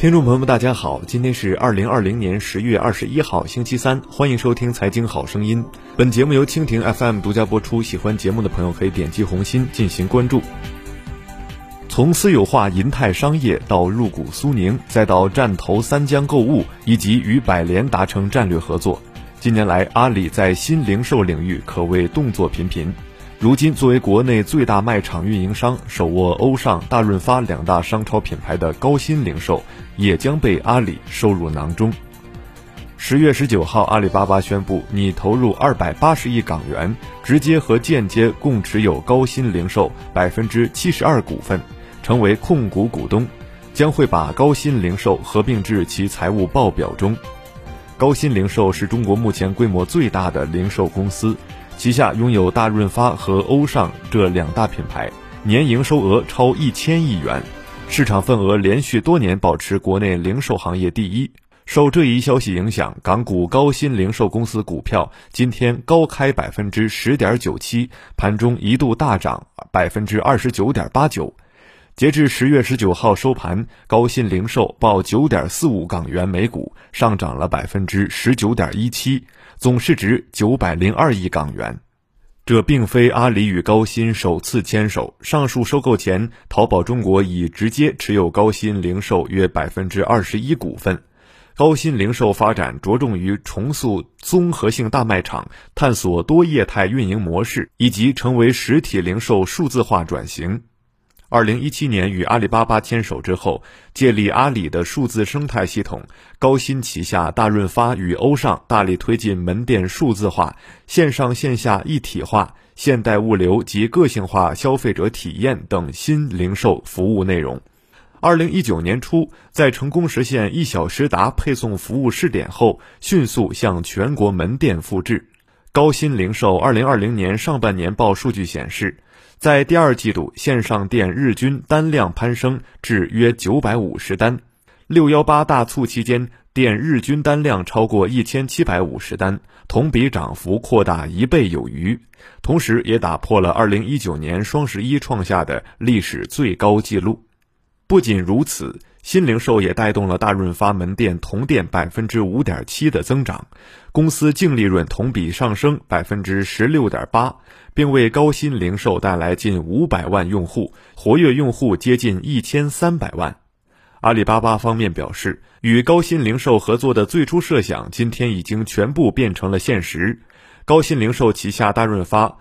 听众朋友们，大家好，今天是二零二零年十月二十一号，星期三，欢迎收听《财经好声音》。本节目由蜻蜓 FM 独家播出，喜欢节目的朋友可以点击红心进行关注。从私有化银泰商业到入股苏宁，再到战投三江购物，以及与百联达成战略合作，近年来阿里在新零售领域可谓动作频频。如今，作为国内最大卖场运营商，手握欧尚、大润发两大商超品牌的高新零售，也将被阿里收入囊中。十月十九号，阿里巴巴宣布拟投入二百八十亿港元，直接和间接共持有高新零售百分之七十二股份，成为控股股东，将会把高新零售合并至其财务报表中。高新零售是中国目前规模最大的零售公司。旗下拥有大润发和欧尚这两大品牌，年营收额超一千亿元，市场份额连续多年保持国内零售行业第一。受这一消息影响，港股高新零售公司股票今天高开百分之十点九七，盘中一度大涨百分之二十九点八九。截至十月十九号收盘，高新零售报九点四五港元每股，上涨了百分之十九点一七。总市值九百零二亿港元，这并非阿里与高新首次牵手。上述收购前，淘宝中国已直接持有高新零售约百分之二十一股份。高新零售发展着重于重塑综合性大卖场，探索多业态运营模式，以及成为实体零售数字化转型。二零一七年与阿里巴巴牵手之后，借力阿里的数字生态系统，高新旗下大润发与欧尚大力推进门店数字化、线上线下一体化、现代物流及个性化消费者体验等新零售服务内容。二零一九年初，在成功实现一小时达配送服务试点后，迅速向全国门店复制。高新零售二零二零年上半年报数据显示。在第二季度，线上店日均单量攀升至约九百五十单，六幺八大促期间店日均单量超过一千七百五十单，同比涨幅扩大一倍有余，同时也打破了二零一九年双十一创下的历史最高纪录。不仅如此，新零售也带动了大润发门店同店百分之五点七的增长，公司净利润同比上升百分之十六点八。并为高新零售带来近五百万用户，活跃用户接近一千三百万。阿里巴巴方面表示，与高新零售合作的最初设想，今天已经全部变成了现实。高新零售旗下大润发，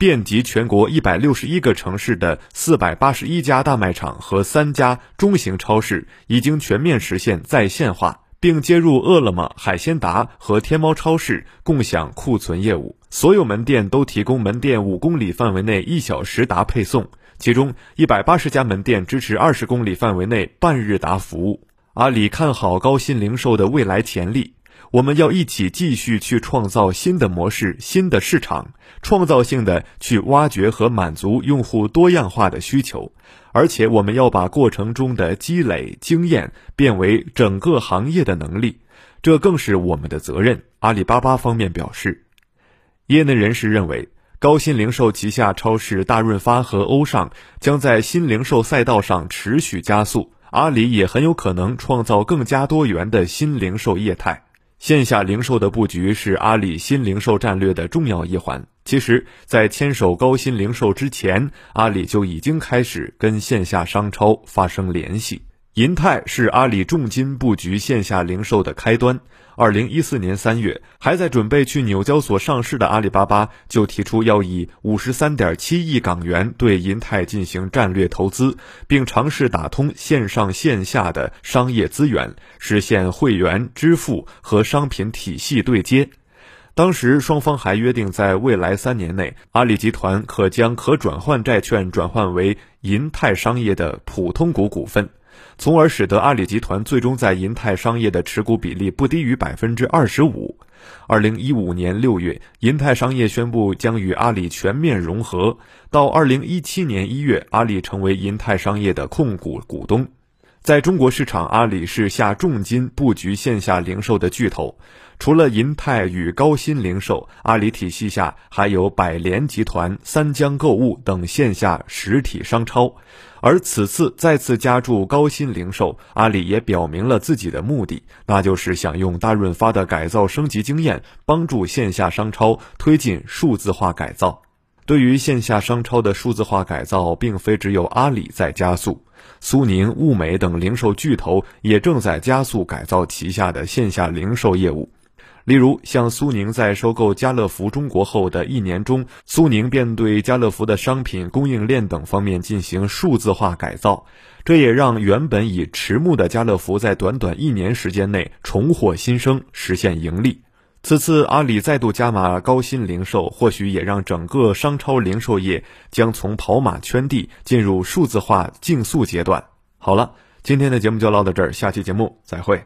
遍及全国一百六十一个城市的四百八十一家大卖场和三家中型超市，已经全面实现在线化。并接入饿了么、海鲜达和天猫超市，共享库存业务。所有门店都提供门店五公里范围内一小时达配送，其中一百八十家门店支持二十公里范围内半日达服务。阿里看好高新零售的未来潜力。我们要一起继续去创造新的模式、新的市场，创造性的去挖掘和满足用户多样化的需求，而且我们要把过程中的积累经验变为整个行业的能力，这更是我们的责任。阿里巴巴方面表示，业内人士认为，高新零售旗下超市大润发和欧尚将在新零售赛道上持续加速，阿里也很有可能创造更加多元的新零售业态。线下零售的布局是阿里新零售战略的重要一环。其实，在牵手高新零售之前，阿里就已经开始跟线下商超发生联系。银泰是阿里重金布局线下零售的开端。二零一四年三月，还在准备去纽交所上市的阿里巴巴就提出要以五十三点七亿港元对银泰进行战略投资，并尝试打通线上线下的商业资源，实现会员、支付和商品体系对接。当时双方还约定，在未来三年内，阿里集团可将可转换债券转换为银泰商业的普通股股份。从而使得阿里集团最终在银泰商业的持股比例不低于百分之二十五。二零一五年六月，银泰商业宣布将与阿里全面融合。到二零一七年一月，阿里成为银泰商业的控股股东。在中国市场，阿里是下重金布局线下零售的巨头。除了银泰与高鑫零售，阿里体系下还有百联集团、三江购物等线下实体商超。而此次再次加注高鑫零售，阿里也表明了自己的目的，那就是想用大润发的改造升级经验，帮助线下商超推进数字化改造。对于线下商超的数字化改造，并非只有阿里在加速，苏宁、物美等零售巨头也正在加速改造旗下的线下零售业务。例如，像苏宁在收购家乐福中国后的一年中，苏宁便对家乐福的商品供应链等方面进行数字化改造，这也让原本已迟暮的家乐福在短短一年时间内重获新生，实现盈利。此次阿里再度加码高新零售，或许也让整个商超零售业将从跑马圈地进入数字化竞速阶段。好了，今天的节目就唠到这儿，下期节目再会。